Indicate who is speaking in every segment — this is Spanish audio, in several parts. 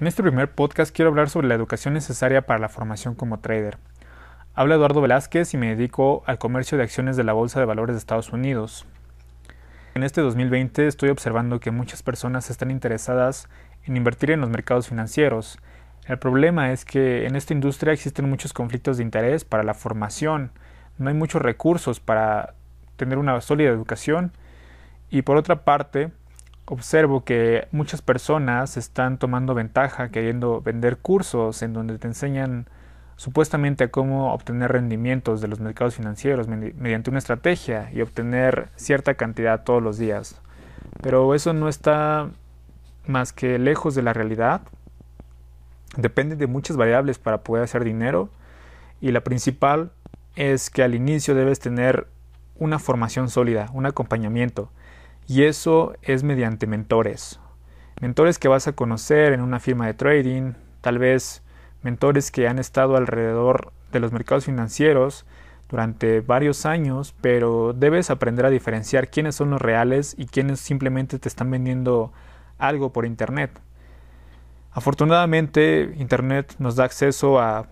Speaker 1: En este primer podcast quiero hablar sobre la educación necesaria para la formación como trader. Habla Eduardo Velázquez y me dedico al comercio de acciones de la Bolsa de Valores de Estados Unidos. En este 2020 estoy observando que muchas personas están interesadas en invertir en los mercados financieros. El problema es que en esta industria existen muchos conflictos de interés para la formación, no hay muchos recursos para tener una sólida educación y por otra parte observo que muchas personas están tomando ventaja queriendo vender cursos en donde te enseñan supuestamente cómo obtener rendimientos de los mercados financieros mediante una estrategia y obtener cierta cantidad todos los días. Pero eso no está más que lejos de la realidad. Depende de muchas variables para poder hacer dinero y la principal es que al inicio debes tener una formación sólida, un acompañamiento y eso es mediante mentores. Mentores que vas a conocer en una firma de trading, tal vez mentores que han estado alrededor de los mercados financieros durante varios años, pero debes aprender a diferenciar quiénes son los reales y quiénes simplemente te están vendiendo algo por Internet. Afortunadamente, Internet nos da acceso a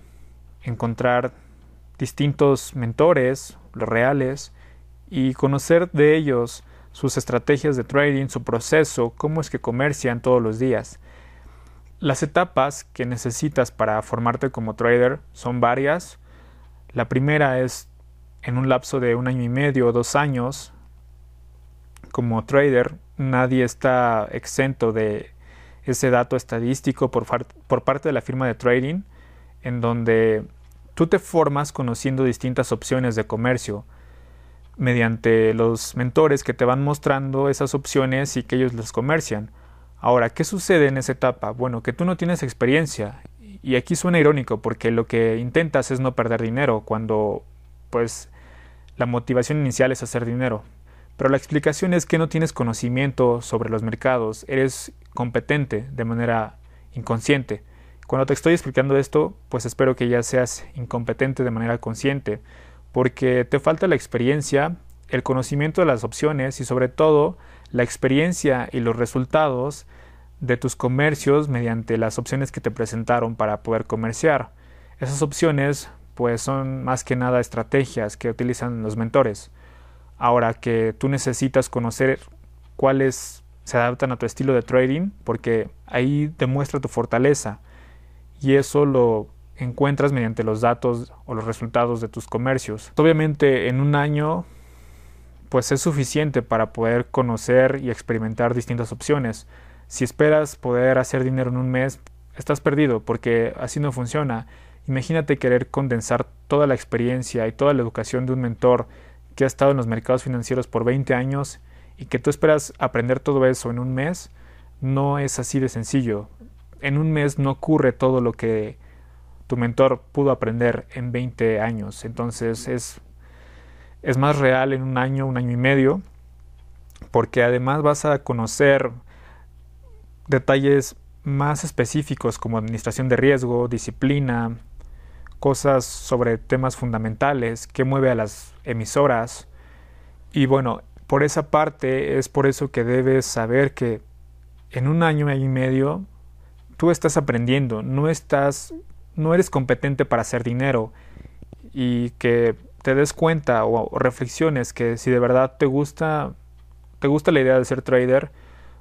Speaker 1: encontrar distintos mentores, los reales, y conocer de ellos sus estrategias de trading, su proceso, cómo es que comercian todos los días. Las etapas que necesitas para formarte como trader son varias. La primera es en un lapso de un año y medio o dos años. Como trader, nadie está exento de ese dato estadístico por, parte de la firma de trading, en donde tú te formas conociendo distintas opciones de comercio mediante los mentores que te van mostrando esas opciones y que ellos las comercian. Ahora, ¿qué sucede en esa etapa? Bueno, que tú no tienes experiencia. Y aquí suena irónico porque lo que intentas es no perder dinero cuando pues la motivación inicial es hacer dinero. Pero la explicación es que no tienes conocimiento sobre los mercados, eres competente de manera inconsciente. Cuando te estoy explicando esto, pues espero que ya seas incompetente de manera consciente, porque te falta la experiencia, el conocimiento de las opciones y sobre todo la experiencia y los resultados de tus comercios mediante las opciones que te presentaron para poder comerciar. Esas opciones pues son más que nada estrategias que utilizan los mentores. Ahora que tú necesitas conocer cuáles se adaptan a tu estilo de trading porque ahí demuestra tu fortaleza y eso lo encuentras mediante los datos o los resultados de tus comercios. Obviamente en un año pues es suficiente para poder conocer y experimentar distintas opciones. Si esperas poder hacer dinero en un mes, estás perdido porque así no funciona. Imagínate querer condensar toda la experiencia y toda la educación de un mentor que ha estado en los mercados financieros por 20 años y que tú esperas aprender todo eso en un mes, no es así de sencillo. En un mes no ocurre todo lo que tu mentor pudo aprender en 20 años. Entonces es, es más real en un año, un año y medio, porque además vas a conocer detalles más específicos como administración de riesgo, disciplina, cosas sobre temas fundamentales, qué mueve a las emisoras. Y bueno, por esa parte es por eso que debes saber que en un año y medio tú estás aprendiendo, no estás no eres competente para hacer dinero y que te des cuenta o, reflexiones que si de verdad te gusta te gusta la idea de ser trader,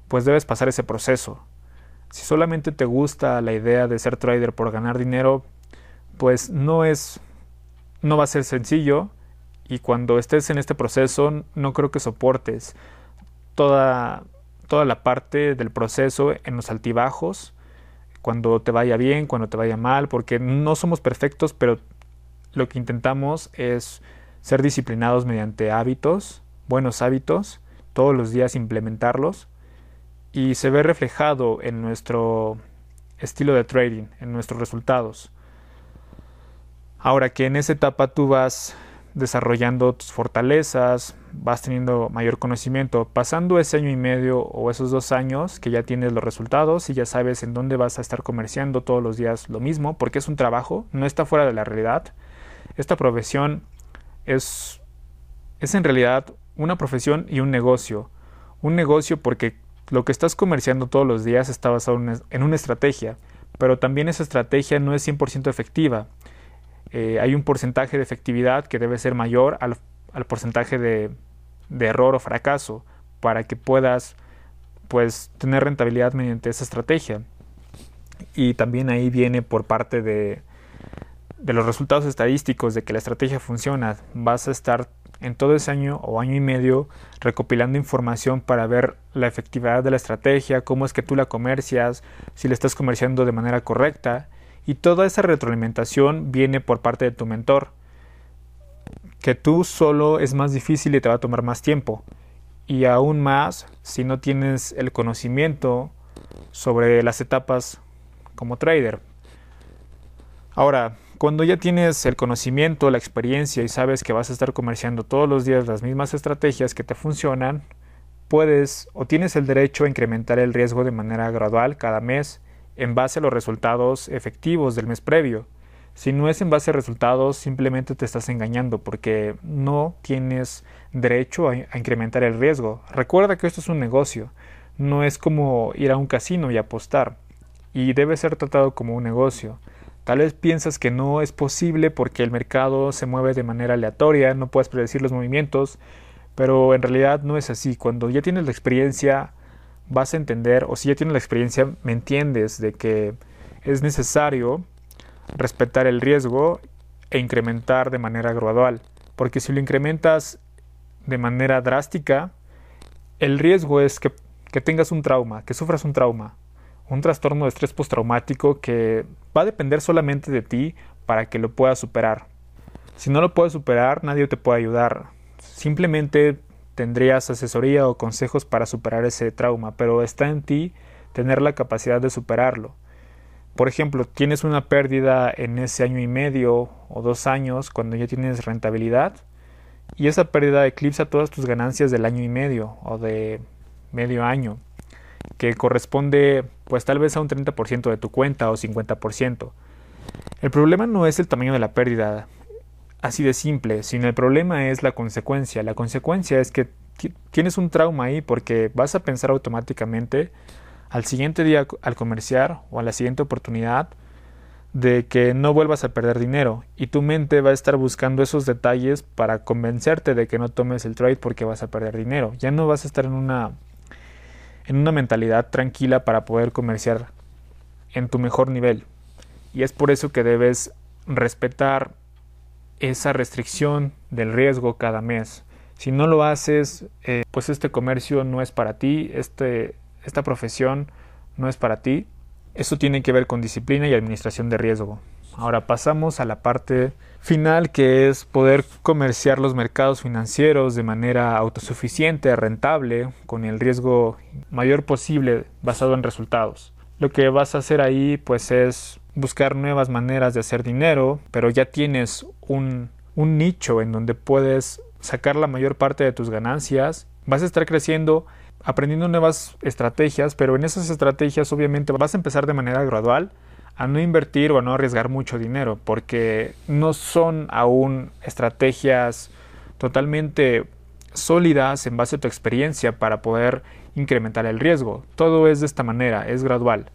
Speaker 1: pues debes pasar ese proceso. Si solamente te gusta la idea de ser trader por ganar dinero, pues no es no va a ser sencillo y cuando estés en este proceso no creo que soportes toda toda la parte del proceso en los altibajos cuando te vaya bien, cuando te vaya mal, porque no somos perfectos, pero lo que intentamos es ser disciplinados mediante hábitos, buenos hábitos, todos los días implementarlos y se ve reflejado en nuestro estilo de trading, en nuestros resultados. Ahora que en esa etapa tú vas desarrollando tus fortalezas, vas teniendo mayor conocimiento. Pasando ese año y medio o esos dos años que ya tienes los resultados y ya sabes en dónde vas a estar comerciando todos los días lo mismo, porque es un trabajo, no está fuera de la realidad. Esta profesión es, es en realidad una profesión y un negocio. Un negocio porque lo que estás comerciando todos los días está basado en una estrategia, pero también esa estrategia no es 100% efectiva. Eh, hay un porcentaje de efectividad que debe ser mayor al, porcentaje de, de, error o fracaso para que puedas pues tener rentabilidad mediante esa estrategia. Y también ahí viene por parte de, de los resultados estadísticos de que la estrategia funciona. Vas a estar en todo ese año o año y medio recopilando información para ver la efectividad de la estrategia, cómo es que tú la comercias, si la estás comerciando de manera correcta y toda esa retroalimentación viene por parte de tu mentor. Que tú solo es más difícil y te va a tomar más tiempo. Y aún más si no tienes el conocimiento sobre las etapas como trader. Ahora, cuando ya tienes el conocimiento, la experiencia y sabes que vas a estar comerciando todos los días las mismas estrategias que te funcionan, puedes o tienes el derecho a incrementar el riesgo de manera gradual cada mes en base a los resultados efectivos del mes previo. Si no es en base a resultados, simplemente te estás engañando porque no tienes derecho a, incrementar el riesgo. Recuerda que esto es un negocio, no es como ir a un casino y apostar, y debe ser tratado como un negocio. Tal vez piensas que no es posible porque el mercado se mueve de manera aleatoria, no puedes predecir los movimientos, pero en realidad no es así. Cuando ya tienes la experiencia, vas a entender, o si ya tienes la experiencia, me entiendes de que es necesario respetar el riesgo e incrementar de manera gradual, porque si lo incrementas de manera drástica, el riesgo es que, que tengas un trauma, que sufras un trauma, un trastorno de estrés postraumático que va a depender solamente de ti para que lo puedas superar. Si no lo puedes superar, nadie te puede ayudar. Simplemente tendrías asesoría o consejos para superar ese trauma, pero está en ti tener la capacidad de superarlo. Por ejemplo, tienes una pérdida en ese año y medio o dos años cuando ya tienes rentabilidad y esa pérdida eclipsa todas tus ganancias del año y medio o de medio año, que corresponde pues tal vez a un 30% de tu cuenta o 50%. El problema no es el tamaño de la pérdida, así de simple, sino el problema es la consecuencia. La consecuencia es que tienes un trauma ahí porque vas a pensar automáticamente al siguiente día al comerciar o a la siguiente oportunidad de que no vuelvas a perder dinero y tu mente va a estar buscando esos detalles para convencerte de que no tomes el trade porque vas a perder dinero. Ya no vas a estar en una en una mentalidad tranquila para poder comerciar en tu mejor nivel. Y es por eso que debes respetar esa restricción del riesgo cada mes. Si no lo haces, eh, pues este comercio no es para ti, este, esta profesión no es para ti. Eso tiene que ver con disciplina y administración de riesgo. Ahora pasamos a la parte final que es poder comerciar los mercados financieros de manera autosuficiente, rentable, con el riesgo mayor posible basado en resultados. Lo que vas a hacer ahí pues es buscar nuevas maneras de hacer dinero, pero ya tienes un, un nicho en donde puedes sacar la mayor parte de tus ganancias, vas a estar creciendo aprendiendo nuevas estrategias, pero en esas estrategias obviamente vas a empezar de manera gradual a no invertir o a no arriesgar mucho dinero, porque no son aún estrategias totalmente sólidas en base a tu experiencia para poder incrementar el riesgo. Todo es de esta manera, es gradual.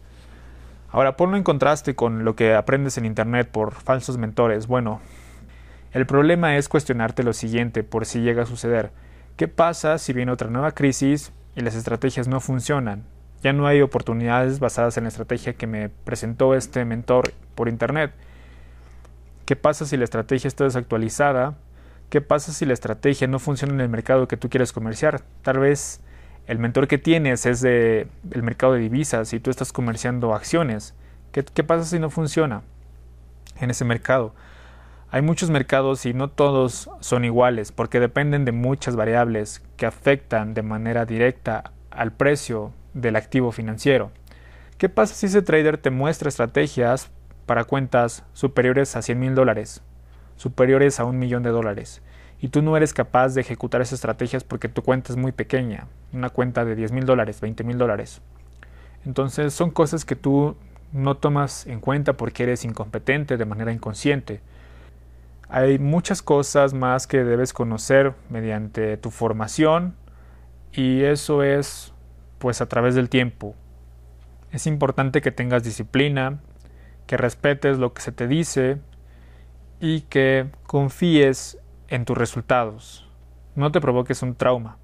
Speaker 1: Ahora ponlo en contraste con lo que aprendes en Internet por falsos mentores. Bueno, el problema es cuestionarte lo siguiente por si llega a suceder. ¿Qué pasa si viene otra nueva crisis y las estrategias no funcionan? Ya no hay oportunidades basadas en la estrategia que me presentó este mentor por Internet. ¿Qué pasa si la estrategia está desactualizada? ¿Qué pasa si la estrategia no funciona en el mercado que tú quieres comerciar? Tal vez el mentor que tienes es de el mercado de divisas y tú estás comerciando acciones. ¿Qué, ¿Qué, pasa si no funciona en ese mercado? Hay muchos mercados y no todos son iguales porque dependen de muchas variables que afectan de manera directa al precio del activo financiero. ¿Qué pasa si ese trader te muestra estrategias para cuentas superiores a 100 mil dólares, superiores a un millón de dólares? Y tú no eres capaz de ejecutar esas estrategias porque tu cuenta es muy pequeña, una cuenta de 10 mil dólares, 20 mil dólares. Entonces son cosas que tú no tomas en cuenta porque eres incompetente de manera inconsciente. Hay muchas cosas más que debes conocer mediante tu formación y eso es pues a través del tiempo. Es importante que tengas disciplina, que respetes lo que se te dice y que confíes en tus resultados. No te provoques un trauma.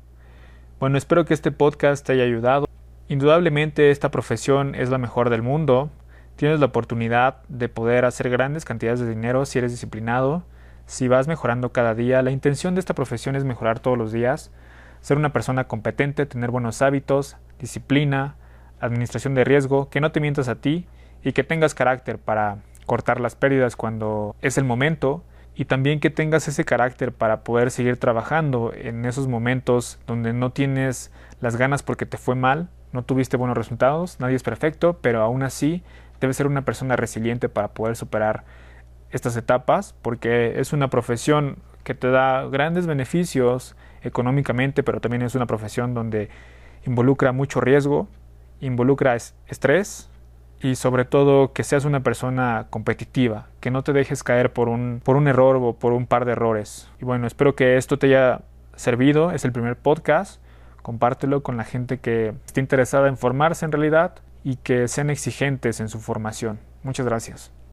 Speaker 1: Bueno, espero que este podcast te haya ayudado. Indudablemente esta profesión es la mejor del mundo. Tienes la oportunidad de poder hacer grandes cantidades de dinero si eres disciplinado, si vas mejorando cada día. La intención de esta profesión es mejorar todos los días, ser una persona competente, tener buenos hábitos, disciplina, administración de riesgo, que no te mientas a ti y que tengas carácter para cortar las pérdidas cuando es el momento y también que tengas ese carácter para poder seguir trabajando en esos momentos donde no tienes las ganas porque te fue mal, no tuviste buenos resultados, nadie es perfecto, pero aún así debes ser una persona resiliente para poder superar estas etapas porque es una profesión que te da grandes beneficios económicamente, pero también es una profesión donde involucra mucho riesgo, involucra estrés, y sobre todo que seas una persona competitiva, que no te dejes caer por un, por un error o por un par de errores. Y bueno, espero que esto te haya servido, es el primer podcast, compártelo con la gente que esté interesada en formarse en realidad y que sean exigentes en su formación. Muchas gracias.